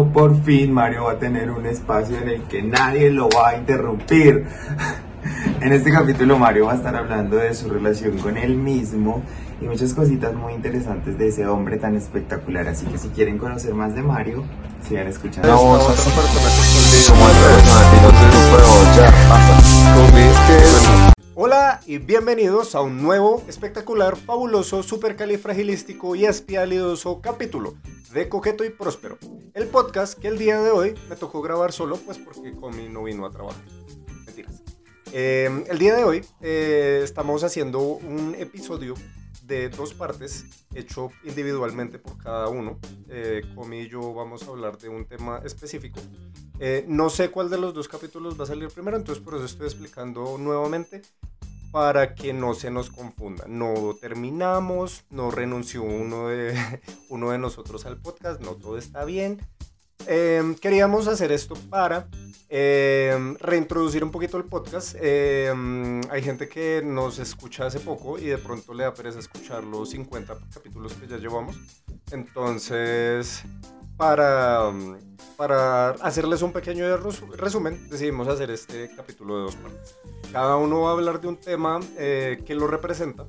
pero por fin Mario va a tener un espacio en el que nadie lo va a interrumpir. En este capítulo Mario va a estar hablando de su relación con él mismo y muchas cositas muy interesantes de ese hombre tan espectacular. Así que si quieren conocer más de Mario, sigan escuchando. Hola y bienvenidos a un nuevo, espectacular, fabuloso, supercalifragilístico y espialidoso capítulo de Coqueto y Próspero. El podcast que el día de hoy me tocó grabar solo, pues porque Comi no vino a trabajar. Mentiras. Eh, el día de hoy eh, estamos haciendo un episodio de dos partes, hecho individualmente por cada uno. Eh, Comi y yo vamos a hablar de un tema específico. Eh, no sé cuál de los dos capítulos va a salir primero, entonces por eso estoy explicando nuevamente para que no se nos confunda. No terminamos, no renunció uno de, uno de nosotros al podcast, no todo está bien. Eh, queríamos hacer esto para eh, reintroducir un poquito el podcast. Eh, hay gente que nos escucha hace poco y de pronto le da pereza escuchar los 50 capítulos que ya llevamos. Entonces, para, para hacerles un pequeño resumen, decidimos hacer este capítulo de dos partes. Cada uno va a hablar de un tema que lo representa.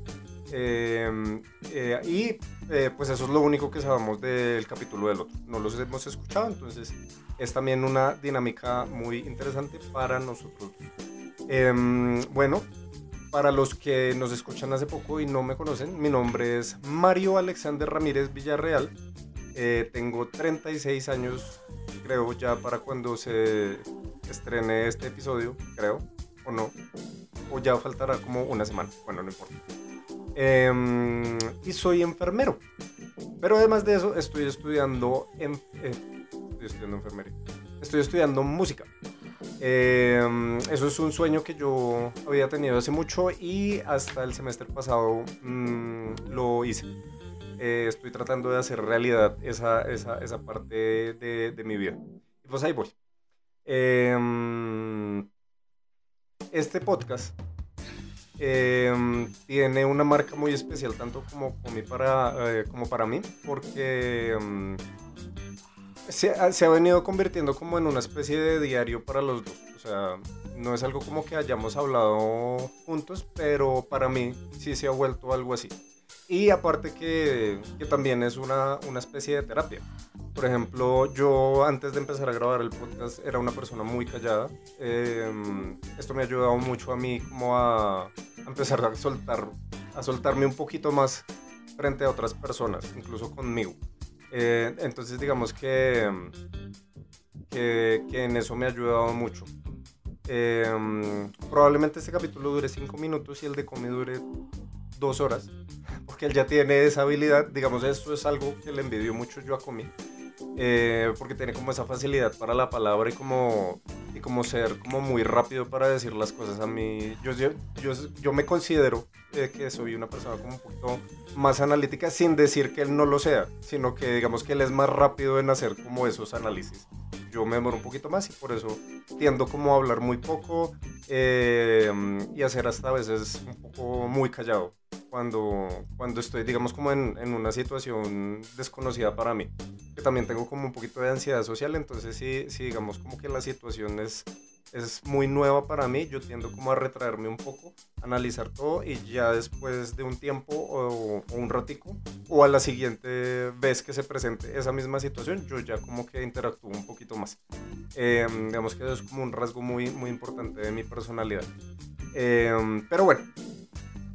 Y pues eso es lo único que sabemos del capítulo del otro. No los hemos escuchado, entonces es también una dinámica muy interesante para nosotros. Em, bueno, para los que nos escuchan hace poco y no me conocen, mi nombre es Mario Alexander Ramírez Villarreal. Eh, tengo 36 años, creo, ya para cuando se estrene este episodio, creo, o no. O ya faltará como una semana, bueno, no importa. Em, y soy enfermero. Pero además de eso, estoy estudiando, en, eh, estoy estudiando enfermería. Estoy estudiando música. Em, eso es un sueño que yo había tenido hace mucho y hasta el semestre pasado mm, lo hice. Eh, estoy tratando de hacer realidad esa, esa, esa parte de, de, mi vida. Y pues ahí voy. Em, este podcast Em, tiene una marca muy especial, tanto como, para, eh, como para mí, porque em, se, ha, venido convirtiendo como en una especie de diario para los dos. O sea, no es algo como que hayamos hablado juntos, pero para mí sí se ha vuelto algo así. Y aparte que, que también es una, una especie de terapia. Por ejemplo, yo antes de empezar a grabar el podcast era una persona muy callada. Em, esto me ha ayudado mucho a mí como a, empezar a soltar, a soltarme un poquito más frente a otras personas, incluso conmigo. Eh, entonces digamos que, que, que, en eso me ha ayudado mucho. Em, probablemente este capítulo dure 5 minutos y el de Comi dure 2 horas, porque él ya tiene esa habilidad. Digamos, esto es algo que le envidio mucho yo a Comi eh, porque tiene como esa facilidad para la palabra y como, y como ser como muy rápido para decir las cosas. A mí, yo, yo, yo, me considero eh, que soy una persona como un poquito más analítica sin decir que él no lo sea, sino que digamos que él es más rápido en hacer como esos análisis. Yo me demoro un poquito más y por eso tiendo como a hablar muy poco eh, y hacer hasta a veces un poco muy callado cuando, cuando estoy, digamos, como en, en, una situación desconocida para mí. Que también tengo como un poquito de ansiedad social, entonces sí, sí digamos, como que la situación es, es muy nueva para mí, yo tiendo como a retraerme un poco, analizar todo y ya después de un tiempo o, un ratico o a la siguiente vez que se presente esa misma situación, yo ya como que interactúo un poquito más. Eh, digamos que eso es como un rasgo muy, muy importante de mi personalidad. Eh, pero bueno,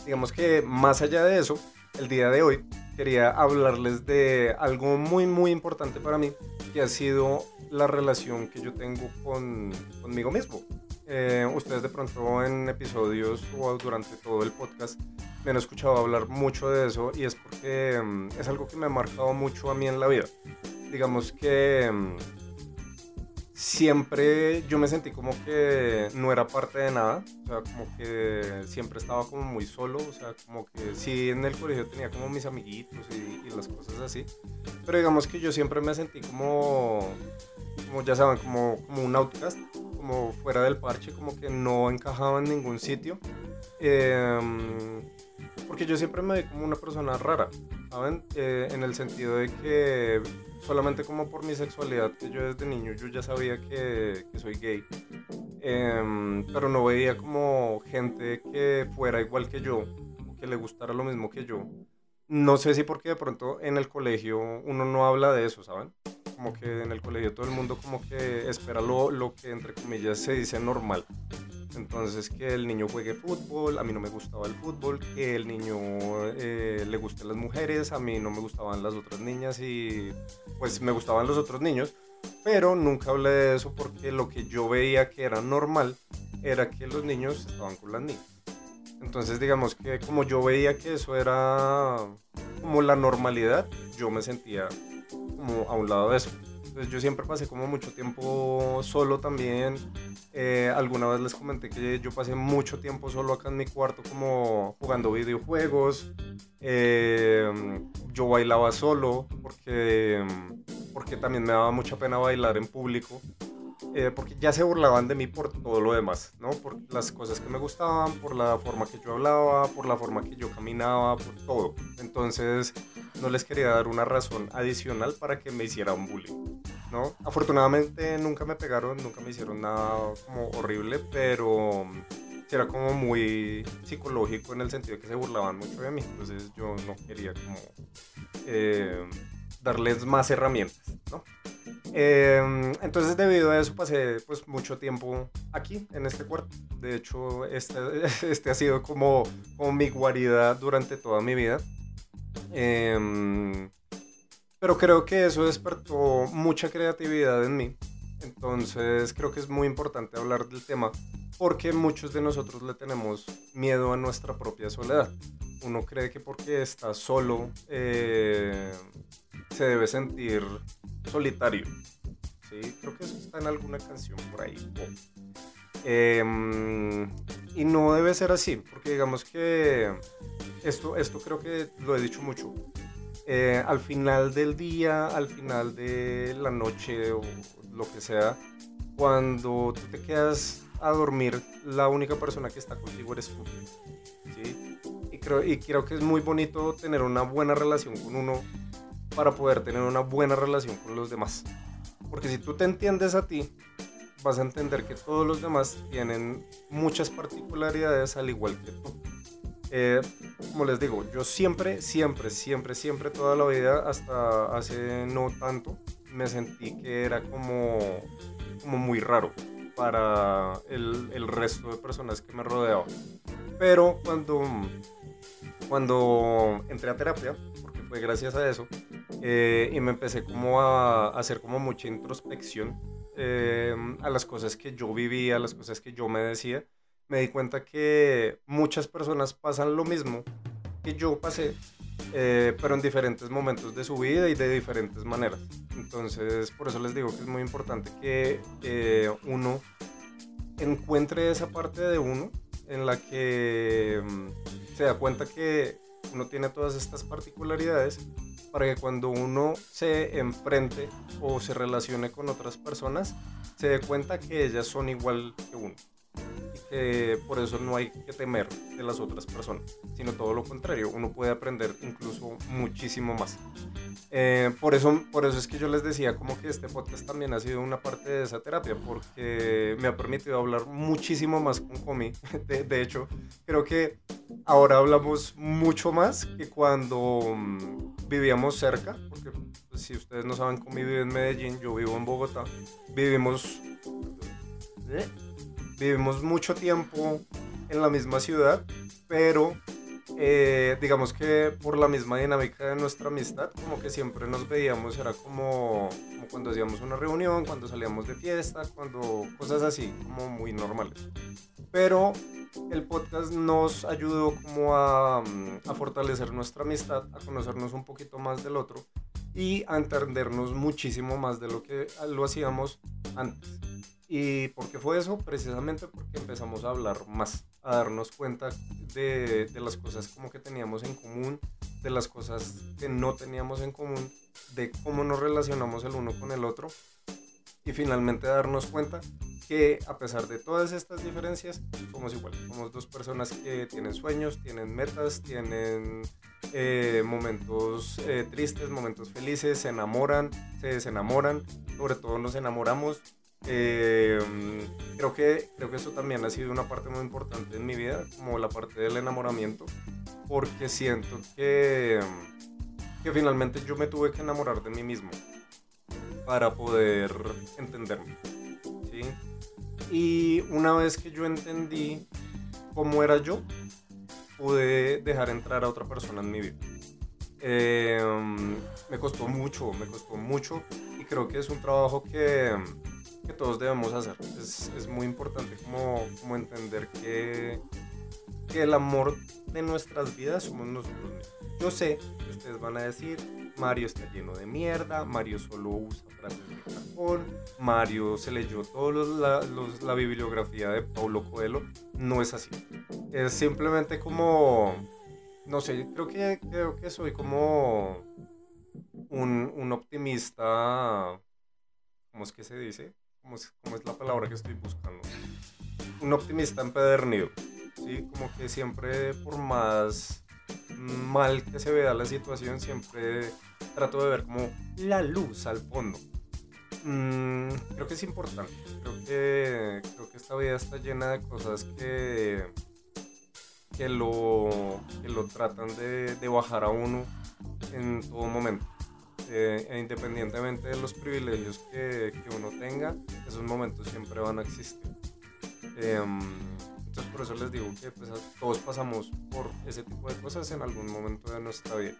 digamos que más allá de eso, el día de hoy quería hablarles de algo muy muy importante para mí, que ha sido la relación que yo tengo con, conmigo mismo. Eh, ustedes de pronto en episodios o durante todo el podcast me han escuchado hablar mucho de eso y es porque mm, es algo que me ha marcado mucho a mí en la vida. Digamos que... Siempre yo me sentí como que no era parte de nada, o sea, como que siempre estaba como muy solo, o sea, como que sí en el colegio tenía como mis amiguitos y, las cosas así, pero digamos que yo siempre me sentí como, como ya saben, como, como un outcast, como fuera del parche, como que no encajaba en ningún sitio, em, porque yo siempre me vi como una persona rara, ¿saben? Eh, en el sentido de que solamente como por mi sexualidad, que yo desde niño yo ya sabía que, que soy gay, em, pero no veía como gente que fuera igual que yo, que le gustara lo mismo que yo. No sé si porque de pronto en el colegio uno no habla de eso, ¿saben? Como que en el colegio todo el mundo como que espera lo, lo que entre comillas se dice normal. Entonces, que el niño juegue fútbol, a mí no me gustaba el fútbol, que el niño eh, le gusten las mujeres, a mí no me gustaban las otras niñas y pues me gustaban los otros niños, pero nunca hablé de eso porque lo que yo veía que era normal era que los niños estaban con las niñas. Entonces, digamos que como yo veía que eso era como la normalidad, yo me sentía como a un lado de eso. Entonces yo siempre pasé como mucho tiempo solo también. Eh, alguna vez les comenté que yo pasé mucho tiempo solo acá en mi cuarto como jugando videojuegos. Eh, yo bailaba solo porque, porque también me daba mucha pena bailar en público. Eh, porque ya se burlaban de mí por todo lo demás, ¿no? Por las cosas que me gustaban, por la forma que yo hablaba, por la forma que yo caminaba, por todo. Entonces no les quería dar una razón adicional para que me hicieran bullying, ¿no? Afortunadamente nunca me pegaron, nunca me hicieron nada como horrible, pero era como muy psicológico en el sentido de que se burlaban mucho de mí. Entonces yo no quería como eh, darles más herramientas, ¿no? Em, entonces debido a eso pasé pues mucho tiempo aquí en este cuarto. De hecho este, este ha sido como, como, mi guarida durante toda mi vida. Em, pero creo que eso despertó mucha creatividad en mí. Entonces creo que es muy importante hablar del tema porque muchos de nosotros le tenemos miedo a nuestra propia soledad. Uno cree que porque está solo eh, se debe sentir solitario. ¿sí? Creo que eso está en alguna canción por ahí. Em, y no debe ser así, porque digamos que esto, esto creo que lo he dicho mucho. Eh, al final del día, al final de la noche o lo que sea, cuando tú te quedas a dormir, la única persona que está contigo eres tú. ¿sí? Y, creo, y creo que es muy bonito tener una buena relación con uno para poder tener una buena relación con los demás. Porque si tú te entiendes a ti, vas a entender que todos los demás tienen muchas particularidades al igual que tú. Eh, como les digo, yo siempre, siempre, siempre, siempre, toda la vida, hasta hace no tanto, me sentí que era como, como muy raro para el, el resto de personas que me rodeaban. Pero cuando, cuando entré a terapia, fue gracias a eso. Eh, y me empecé como a, hacer como mucha introspección eh, a las cosas que yo vivía, a las cosas que yo me decía. Me di cuenta que muchas personas pasan lo mismo que yo pasé, eh, pero en diferentes momentos de su vida y de diferentes maneras. Entonces, por eso les digo que es muy importante que uno encuentre esa parte de uno en la que mm, se da cuenta que uno tiene todas estas particularidades para que cuando uno se enfrente o se relacione con otras personas, se dé cuenta que ellas son igual que uno que por eso no hay que temer de las otras personas, sino todo lo contrario, uno puede aprender incluso muchísimo más. Eh, por, eso, por eso es que yo les decía como que este podcast también ha sido una parte de esa terapia, porque me ha permitido hablar muchísimo más con Comi. De, de hecho, creo que ahora hablamos mucho más que cuando mm, vivíamos cerca, porque pues, si ustedes no saben, Comi vive en Medellín, yo vivo en Bogotá, vivimos... ¿eh? vivimos mucho tiempo en la misma ciudad, pero eh, digamos que por la misma dinámica de nuestra amistad, como que siempre nos veíamos, era como, como, cuando hacíamos una reunión, cuando salíamos de fiesta, cuando cosas así, como muy normales. Pero el podcast nos ayudó como a, a fortalecer nuestra amistad, a conocernos un poquito más del otro y a entendernos muchísimo más de lo que lo hacíamos antes. ¿Y por qué fue eso? Precisamente porque empezamos a hablar más, a darnos cuenta de, de, las cosas como que teníamos en común, de las cosas que no teníamos en común, de cómo nos relacionamos el uno con el otro y finalmente darnos cuenta que a pesar de todas estas diferencias, somos iguales. Somos dos personas que tienen sueños, tienen metas, tienen eh, momentos eh, tristes, momentos felices, se enamoran, se desenamoran, sobre todo nos enamoramos. Eh, creo, que, creo que eso también ha sido una parte muy importante en mi vida, como la parte del enamoramiento, porque siento que, que finalmente yo me tuve que enamorar de mí mismo para poder entenderme. ¿sí? Y una vez que yo entendí cómo era yo, pude dejar entrar a otra persona en mi vida. Em, me costó mucho, me costó mucho y creo que es un trabajo que, que todos debemos hacer. Es, muy importante como, entender que, que el amor de nuestras vidas somos nosotros mismos. Yo sé que ustedes van a decir, Mario está lleno de mierda, Mario solo usa frases de cajón, Mario se leyó toda la, la, bibliografía de Paulo Coelho. No es así. Es simplemente como, no sé, creo que, creo que soy como un, un optimista, ¿cómo es que se dice? ¿Cómo es, ¿Cómo es la palabra que estoy buscando? Un optimista empedernido. ¿sí? Como que siempre por más mal que se vea la situación, siempre trato de ver como la luz al fondo. Mm, creo que es importante. Creo que, creo que esta vida está llena de cosas que, que, lo, que lo tratan de, de bajar a uno en todo momento. Eh, e independientemente de los privilegios que, que, uno tenga, esos momentos siempre van a existir. Eh, entonces por eso les digo que pues, todos pasamos por ese tipo de cosas en algún momento de nuestra vida.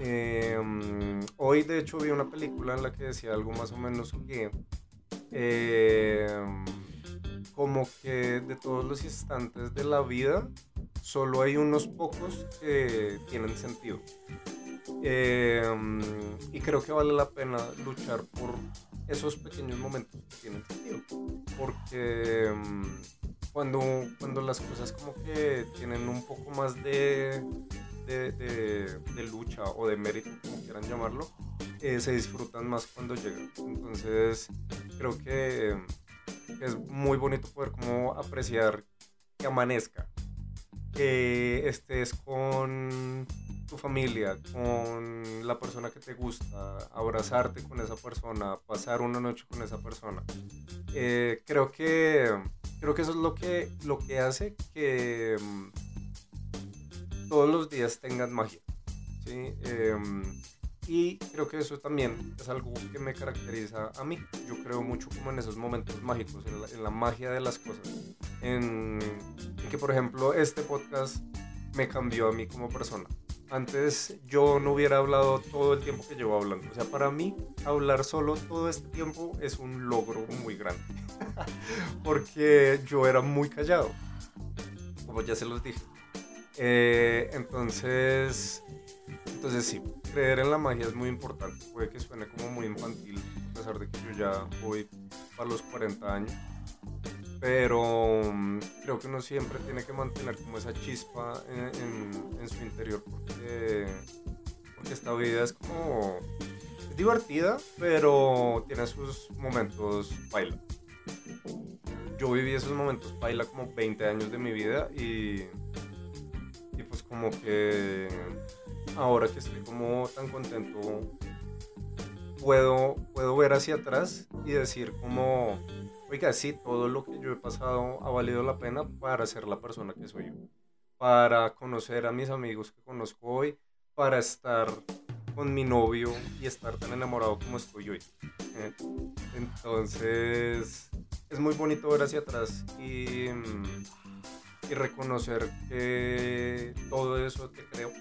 Em, hoy de hecho vi una película en la que decía algo más o menos que em, como que de todos los instantes de la vida solo hay unos pocos que tienen sentido. Em, y creo que vale la pena luchar por esos pequeños momentos que tienen sentido. Porque cuando, cuando las cosas como que tienen un poco más de, de, de, lucha o de mérito, como quieran llamarlo, eh, se disfrutan más cuando llegan. Entonces creo que es muy bonito poder como apreciar que amanezca, que estés con tu familia, con la persona que te gusta, abrazarte con esa persona, pasar una noche con esa persona. Eh, creo que creo que eso es lo que, lo que hace que mm, todos los días tengan magia. ¿sí? Em, y creo que eso también es algo que me caracteriza a mí. Yo creo mucho como en esos momentos mágicos, en la, magia de las cosas. En, en, que, por ejemplo, este podcast me cambió a mí como persona. Antes yo no hubiera hablado todo el tiempo que llevo hablando. O sea, para mí hablar solo todo este tiempo es un logro muy grande. Porque yo era muy callado. Como ya se los dije. Eh, entonces, entonces sí, creer en la magia es muy importante. Puede que suene como muy infantil, a pesar de que yo ya voy para los 40 años pero mm, creo que uno siempre tiene que mantener como esa chispa en, su interior porque, porque, esta vida es como es divertida pero tiene sus momentos baila. Yo viví esos momentos baila como 20 años de mi vida y, y pues como que ahora que estoy como tan contento puedo, puedo ver hacia atrás y decir como oiga, sí, todo lo que yo he pasado ha valido la pena para ser la persona que soy yo, para conocer a mis amigos que conozco hoy, para estar con mi novio y estar tan enamorado como estoy hoy. ¿eh? Entonces, es muy bonito ver hacia atrás y, y reconocer que todo eso te creo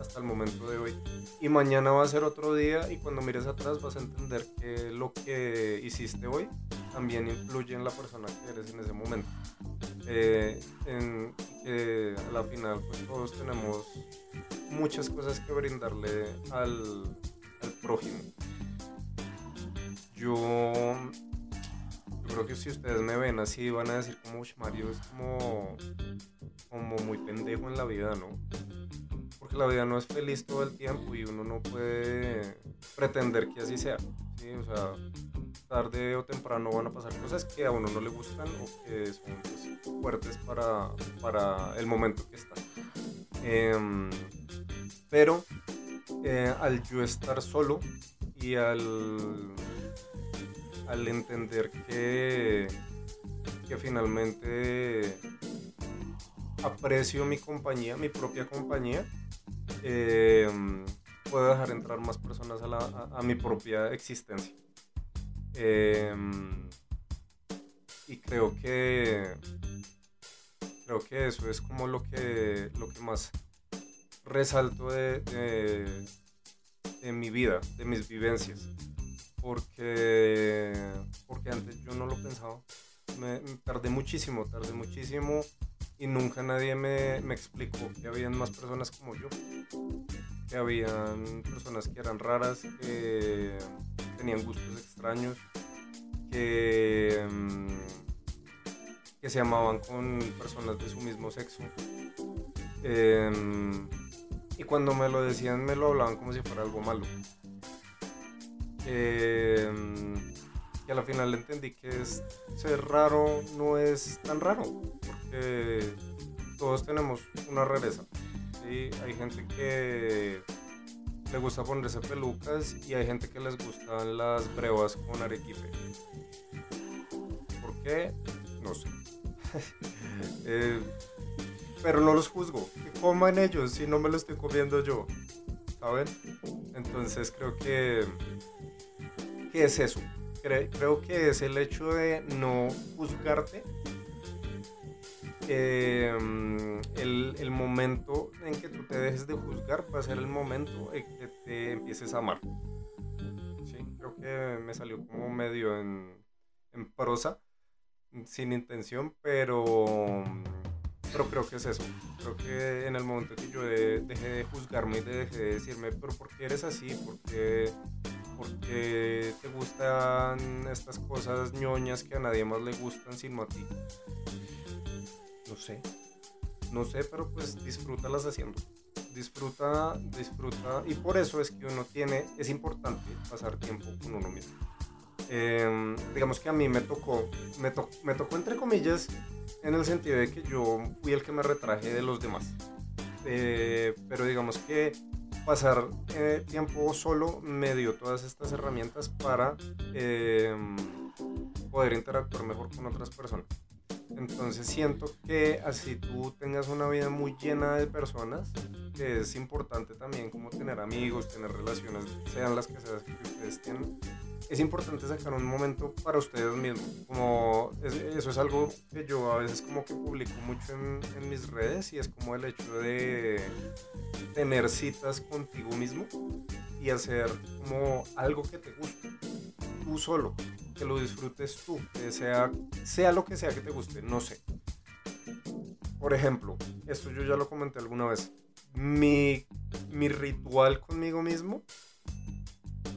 hasta el momento de hoy. Y mañana va a ser otro día y cuando mires atrás vas a entender que lo que hiciste hoy también influye en la persona que eres en ese momento. Eh, en que a la final pues todos tenemos muchas cosas que brindarle al, al prójimo. Yo, yo, creo que si ustedes me ven así van a decir como Mario es como, como muy pendejo en la vida, ¿no? La vida no es feliz todo el tiempo y uno no puede pretender que así sea, tarde o temprano van a pasar cosas que a uno no le gustan o que son pues, fuertes para, para, el momento que está. Em, pero eh, al yo estar solo y al, al entender que, que finalmente aprecio mi compañía, mi propia compañía, em, puedo dejar entrar más personas a, mi propia existencia. Em, y creo que creo que eso es como lo que lo que más resalto de, de, mi vida, de mis vivencias. Porque, porque antes yo no lo pensaba. Me, tardé muchísimo, tardé muchísimo y nunca nadie me, me explicó que habían más personas como yo que habían personas que eran raras, que tenían gustos extraños, que, mm, que se amaban con personas de su mismo sexo. Em, y cuando me lo decían me lo hablaban como si fuera algo malo. Em, y a la final entendí que es, ser raro no es tan raro, todos tenemos una rareza hay gente que le gusta ponerse pelucas y hay gente que les gustan las brevas con arequipe. ¿Por qué? No sé. Eh, pero no los juzgo. Que coman ellos si no me lo estoy comiendo yo. ¿Saben? Entonces creo que, ¿qué es eso. creo que es el hecho de no juzgarte Em, el, momento en que tú te dejes de juzgar va a ser el momento en que te empieces a amar. Sí, creo que me salió como medio en, en prosa, sin intención, pero, pero creo que es eso. Creo que en el momento que yo dejé de juzgarme y dejé de decirme, pero ¿por qué eres así? ¿Por qué, ¿Por qué te gustan estas cosas ñoñas que a nadie más le gustan sino a ti? No sé. No sé, pero pues disfrútalas haciendo. Disfruta, disfruta. Y por eso es que uno tiene, es importante pasar tiempo con uno mismo. Em, digamos que a mí me tocó, me, me tocó entre comillas, en el sentido de que yo fui el que me retraje de los demás. Eh, pero digamos que pasar eh, tiempo solo me dio todas estas herramientas para em, poder interactuar mejor con otras personas. Entonces siento que así tú tengas una vida muy llena de personas, que es importante también como tener amigos, tener relaciones, sean las que sean que ustedes tienen, es importante sacar un momento para ustedes mismos. Como eso es algo que yo a veces como que publico mucho en, en mis redes y es como el hecho de tener citas contigo mismo y hacer como algo que te guste, tú solo que lo disfrutes tú, que sea, sea lo que sea que te guste, no sé. Por ejemplo, esto yo ya lo comenté alguna vez. Mi, mi ritual conmigo mismo,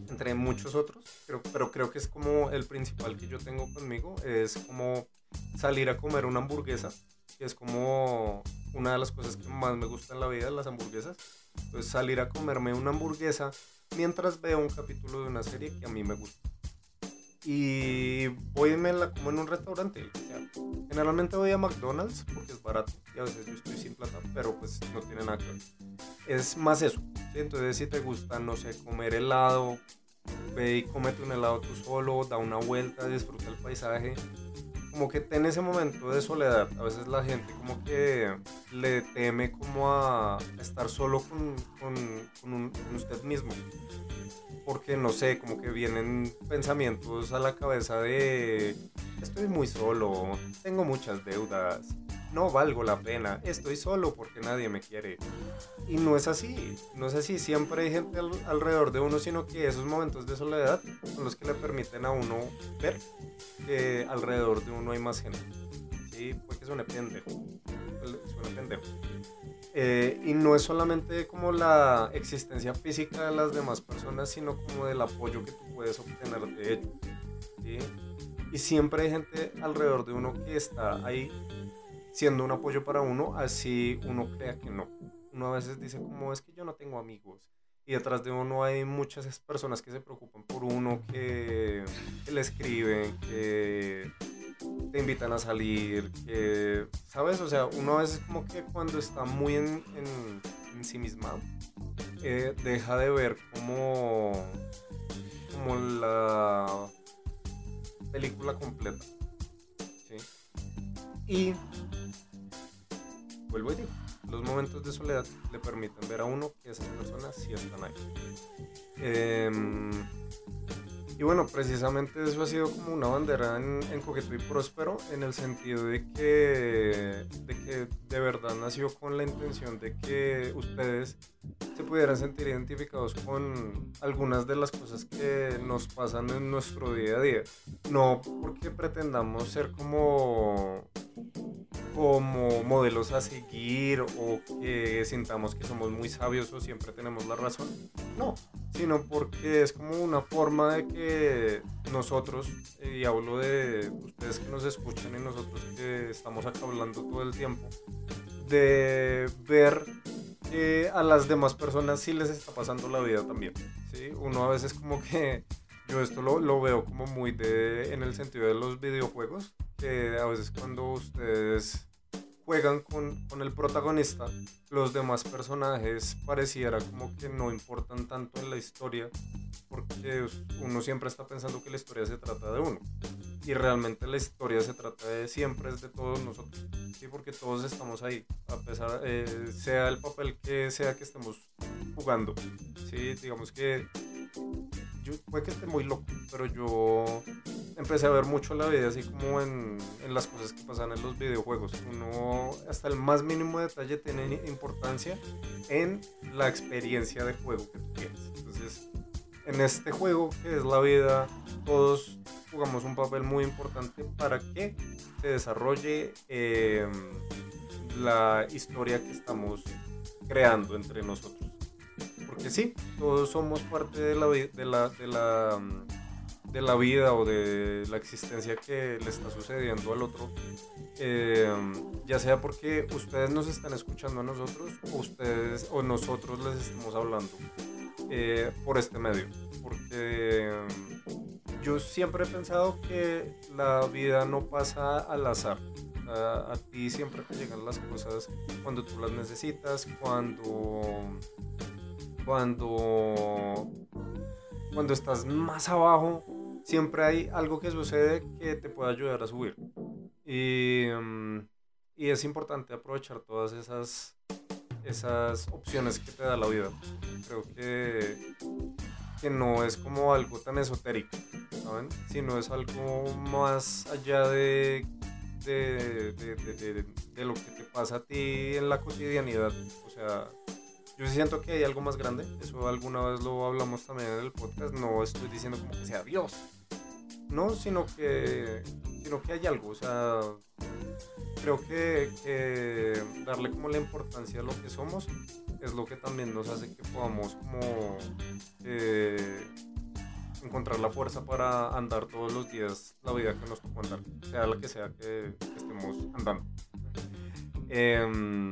entre muchos otros, pero, pero creo que es como el principal que yo tengo conmigo, es como salir a comer una hamburguesa, que es como una de las cosas que más me gusta en la vida, las hamburguesas. Pues salir a comerme una hamburguesa mientras veo un capítulo de una serie que a mí me gusta y voy me la como en un restaurante. generalmente voy a McDonald's porque es barato y a veces yo estoy sin plata, pero pues no tiene nada que ver. Es más eso. Entonces, si te gusta, no sé, comer helado, ve y cómete un helado tú solo, da una vuelta, disfruta el paisaje. Como que ten ese momento de soledad. A veces la gente como que le teme como a estar solo con, con, con usted mismo porque no sé, como que vienen pensamientos a la cabeza de estoy muy solo, tengo muchas deudas, no valgo la pena, estoy solo porque nadie me quiere. Y no es así, no es así, siempre hay gente alrededor de uno, sino que esos momentos de soledad son los que le permiten a uno ver que alrededor de uno hay más gente. Sí, puede que suene pendejo, suene pendejo. Eh, y no es solamente como la existencia física de las demás personas, sino como del apoyo que tú puedes obtener de ellos. Y siempre hay gente alrededor de uno que está ahí siendo un apoyo para uno, así uno crea que no. Uno a veces dice como es que yo no tengo amigos. y detrás de uno hay muchas personas que se preocupan por uno, que, le escriben, que te invitan a salir, que, ¿sabes? O sea, uno a veces como que cuando está muy en, en, sí misma, eh, deja de ver como, como la película completa. ¿sí? Y vuelvo y digo, los momentos de soledad le permiten ver a uno que esas personas sí están y bueno, precisamente eso ha sido como una bandera en, en Coqueto y Próspero, en el sentido de que, de que de verdad nació con la intención de que ustedes se pudieran sentir identificados con algunas de las cosas que nos pasan en nuestro día a día. No porque pretendamos ser como como modelos a seguir o que sintamos que somos muy sabios o siempre tenemos la razón. No, sino porque es como una forma de que nosotros, y hablo de ustedes que nos escuchan y nosotros que estamos acá hablando todo el tiempo, de ver que a las demás personas sí les está pasando la vida también. ¿sí? Uno a veces como que yo esto lo, lo, veo como muy de, en el sentido de los videojuegos, que a veces cuando ustedes juegan con, el protagonista, los demás personajes pareciera como que no importan tanto en la historia, porque uno siempre está pensando que la historia se trata de uno. Y realmente la historia se trata de siempre, es de todos nosotros, ¿sí? porque todos estamos ahí, a pesar, eh, sea el papel que sea que estemos jugando. ¿sí? Digamos que yo puede que esté muy loco, pero yo empecé a ver mucho la vida así como en, en, las cosas que pasan en los videojuegos. Uno hasta el más mínimo detalle tiene importancia en la experiencia de juego que tú tienes. Entonces, en este juego que es la vida, todos jugamos un papel muy importante para que se desarrolle eh, la historia que estamos creando entre nosotros porque sí, todos somos parte de la, de la, de la, de la vida o de la existencia que le está sucediendo al otro, eh, ya sea porque ustedes nos están escuchando a nosotros o ustedes o nosotros les estamos hablando eh, por este medio, porque mm, yo siempre he pensado que la vida no pasa al azar. A, a, ti siempre te llegan las cosas cuando tú las necesitas, cuando cuando, cuando estás más abajo, siempre hay algo que sucede que te puede ayudar a subir. Y, mm, y es importante aprovechar todas esas, esas opciones que te da la vida. Creo que, que no es como algo tan esotérico, ¿saben? Sino es algo más allá de de, de, de, de, lo que te pasa a ti en la cotidianidad. O sea, yo siento que hay algo más grande, eso alguna vez lo hablamos también en el podcast, no estoy diciendo como que sea Dios, no, sino que, sino que hay algo, o sea, creo que, darle como la importancia a lo que somos es lo que también nos hace que podamos como eh, encontrar la fuerza para andar todos los días la vida que nos tocó andar, sea la que sea que, estemos andando. Em,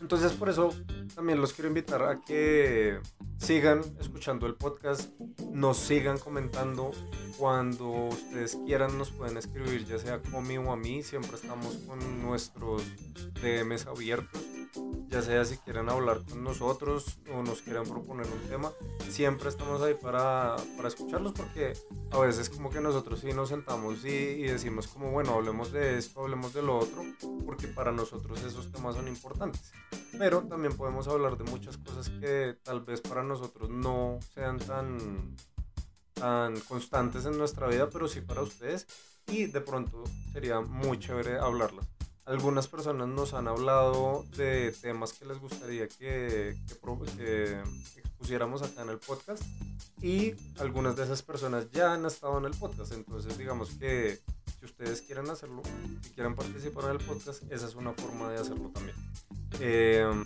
entonces por eso también los quiero invitar a que sigan escuchando el podcast, nos sigan comentando. Cuando ustedes quieran nos pueden escribir, ya sea conmigo o a mí, siempre estamos con nuestros DMs abiertos ya sea si quieren hablar con nosotros o nos quieran proponer un tema, siempre estamos ahí para, para escucharlos porque a veces como que nosotros sí nos sentamos y, y, decimos como, bueno, hablemos de esto, hablemos de lo otro, porque para nosotros esos temas son importantes. Pero también podemos hablar de muchas cosas que tal vez para nosotros no sean tan, tan constantes en nuestra vida, pero sí para ustedes y de pronto sería muy chévere hablarlas. Algunas personas nos han hablado de temas que les gustaría que, que, expusiéramos acá en el podcast y algunas de esas personas ya han estado en el podcast. Entonces digamos que si ustedes quieren hacerlo, y quieren participar en el podcast, esa es una forma de hacerlo también. Eh,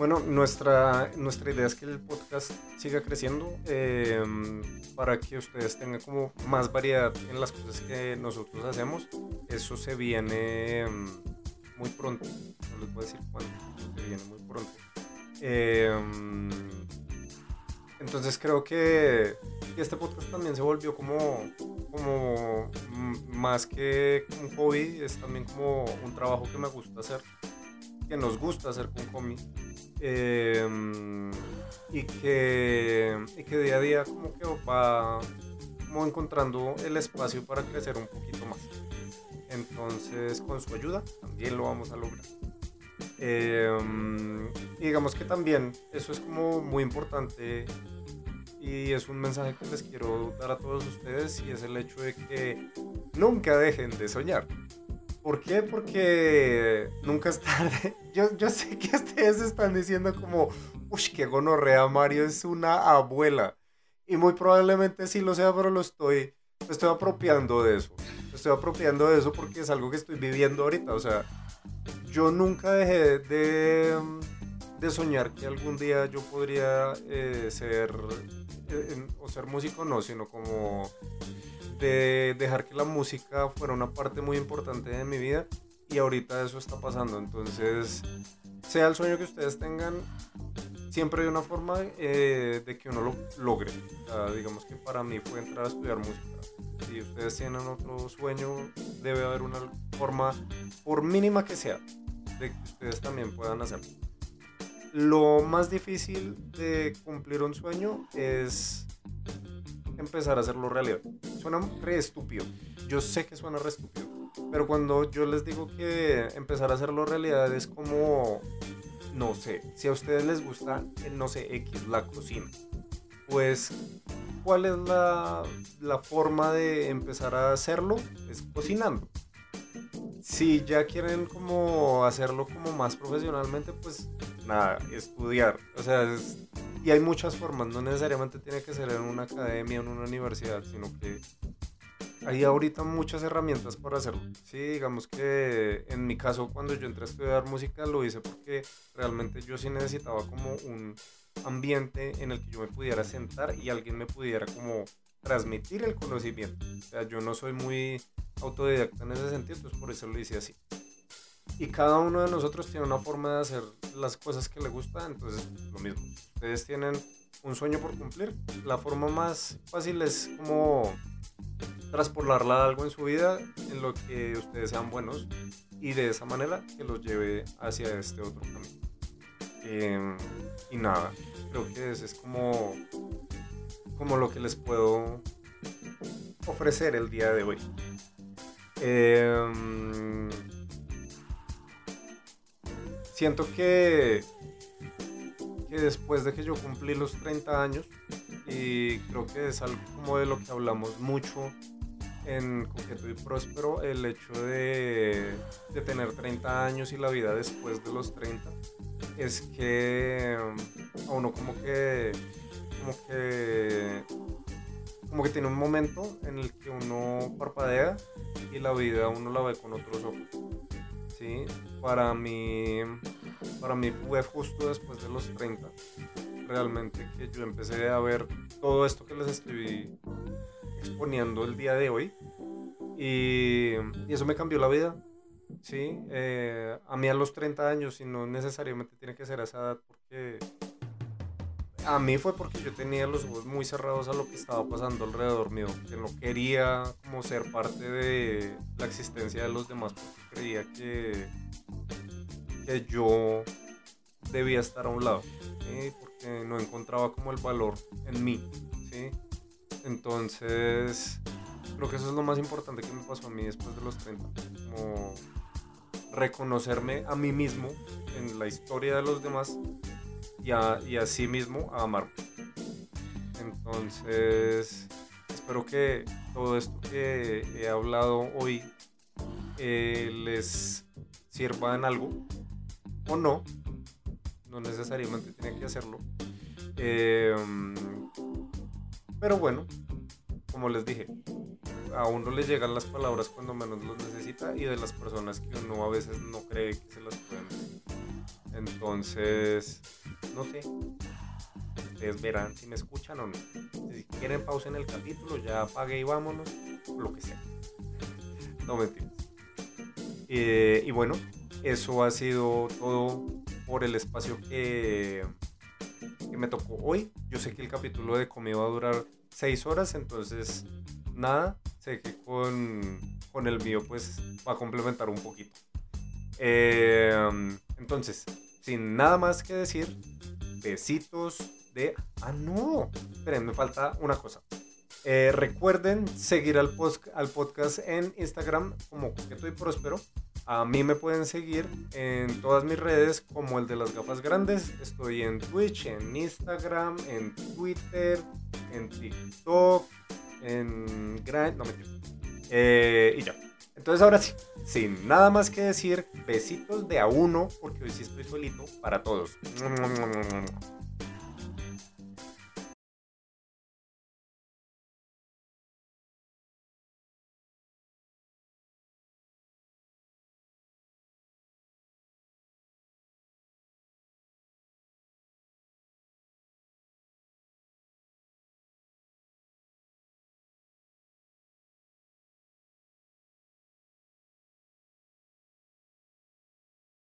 bueno, nuestra, nuestra idea es que el podcast siga creciendo em, para que ustedes tengan como más variedad en las cosas que nosotros hacemos. Eso se viene em, muy pronto, no les voy a decir cuándo, se viene muy pronto. Em, entonces creo que este podcast también se volvió como, como más que un hobby, es también como un trabajo que me gusta hacer, que nos gusta hacer con Comi. Em, y, que, y que día a día como que va encontrando el espacio para crecer un poquito más. Entonces, con su ayuda también lo vamos a lograr. Em, y digamos que también eso es como muy importante y es un mensaje que les quiero dar a todos ustedes y es el hecho de que nunca dejen de soñar. ¿Por qué? Porque nunca es tarde. Yo, yo sé que ustedes están diciendo como, uy, qué gonorrea, Mario es una abuela. Y muy probablemente sí lo sea, pero lo estoy, estoy apropiando de eso. Estoy apropiando de eso porque es algo que estoy viviendo ahorita. O sea, yo nunca dejé de, de soñar que algún día yo podría eh, ser, eh, o ser músico, no, sino como de dejar que la música fuera una parte muy importante de mi vida y ahorita eso está pasando. Entonces, sea el sueño que ustedes tengan, siempre hay una forma eh, de que uno lo logre. digamos que para mí fue entrar a estudiar música. Si ustedes tienen otro sueño, debe haber una forma, por mínima que sea, de que ustedes también puedan hacerlo. Lo más difícil de cumplir un sueño es empezar a hacerlo realidad. Suena re estúpido. Yo sé que suena re estúpido. Pero cuando yo les digo que empezar a hacerlo realidad es como no sé, si a ustedes les gusta, no sé, X, la cocina, pues, ¿cuál es la, la forma de empezar a hacerlo? Es cocinando. Si ya quieren como hacerlo como más profesionalmente, pues nada, estudiar. O sea, y hay muchas formas, no necesariamente tiene que ser en una academia, en una universidad, sino que hay ahorita muchas herramientas para hacerlo. Sí, digamos que en mi caso cuando yo entré a estudiar música lo hice porque realmente yo sí necesitaba como un ambiente en el que yo me pudiera sentar y alguien me pudiera como transmitir el conocimiento. O sea, yo no soy muy autodidacta en ese sentido, entonces por eso lo hice así. Y cada uno de nosotros tiene una forma de hacer las cosas que le gusta, entonces lo mismo. Ustedes tienen un sueño por cumplir. La forma más fácil es como traspolarla a algo en su vida en lo que ustedes sean buenos y de esa manera que los lleve hacia este otro camino. Em, y nada, creo que ese es como, como lo que les puedo ofrecer el día de hoy. Em, siento que, que después de que yo cumplí los 30 años, y creo que es algo como de lo que hablamos mucho en Coqueto y Próspero el hecho de, de, tener 30 años y la vida después de los 30 es que a uno como que como que como que tiene un momento en el que uno parpadea y la vida uno la ve con otros ojos ¿sí? para mí para mí fue justo después de los 30 realmente que yo empecé a ver todo esto que les estoy exponiendo el día de hoy. Y, eso me cambió la vida. Sí, eh, a mí a los 30 años y no necesariamente tiene que ser esa edad porque a mí fue porque yo tenía los ojos muy cerrados a lo que estaba pasando alrededor mío, que no quería como ser parte de la existencia de los demás porque creía que, que yo debía estar a un lado, porque no encontraba como el valor en mí. ¿sí? Entonces, creo que eso es lo más importante que me pasó a mí después de los 30. Como reconocerme a mí mismo en la historia de los demás y a, y sí mismo a amarme. Entonces, espero que todo esto que he hablado hoy eh, les sirva en algo o no. No necesariamente tienen que hacerlo. Eh, pero bueno, como les dije, a uno le llegan las palabras cuando menos los necesita y de las personas que uno a veces no cree que se las pueden Entonces, no sé. Ustedes verán si me escuchan o no. Si quieren pausen el capítulo, ya apague y vámonos, lo que sea. No mentiras. Eh, y bueno, eso ha sido todo por el espacio que, me tocó hoy. Yo sé que el capítulo de comida va a durar 6 horas, entonces nada, sé que con, con el mío pues va a complementar un poquito. Eh, entonces, sin nada más que decir, besitos de... Ah, no, esperen, me falta una cosa. Eh, recuerden seguir al, post, al podcast en Instagram como Coqueto y Próspero. A mí me pueden seguir en todas mis redes como el de las gafas grandes. Estoy en Twitch, en Instagram, en Twitter, en TikTok, en Grind. No mentira. Eh, y ya. Entonces ahora sí, sin nada más que decir, besitos de a uno, porque hoy sí estoy solito para todos.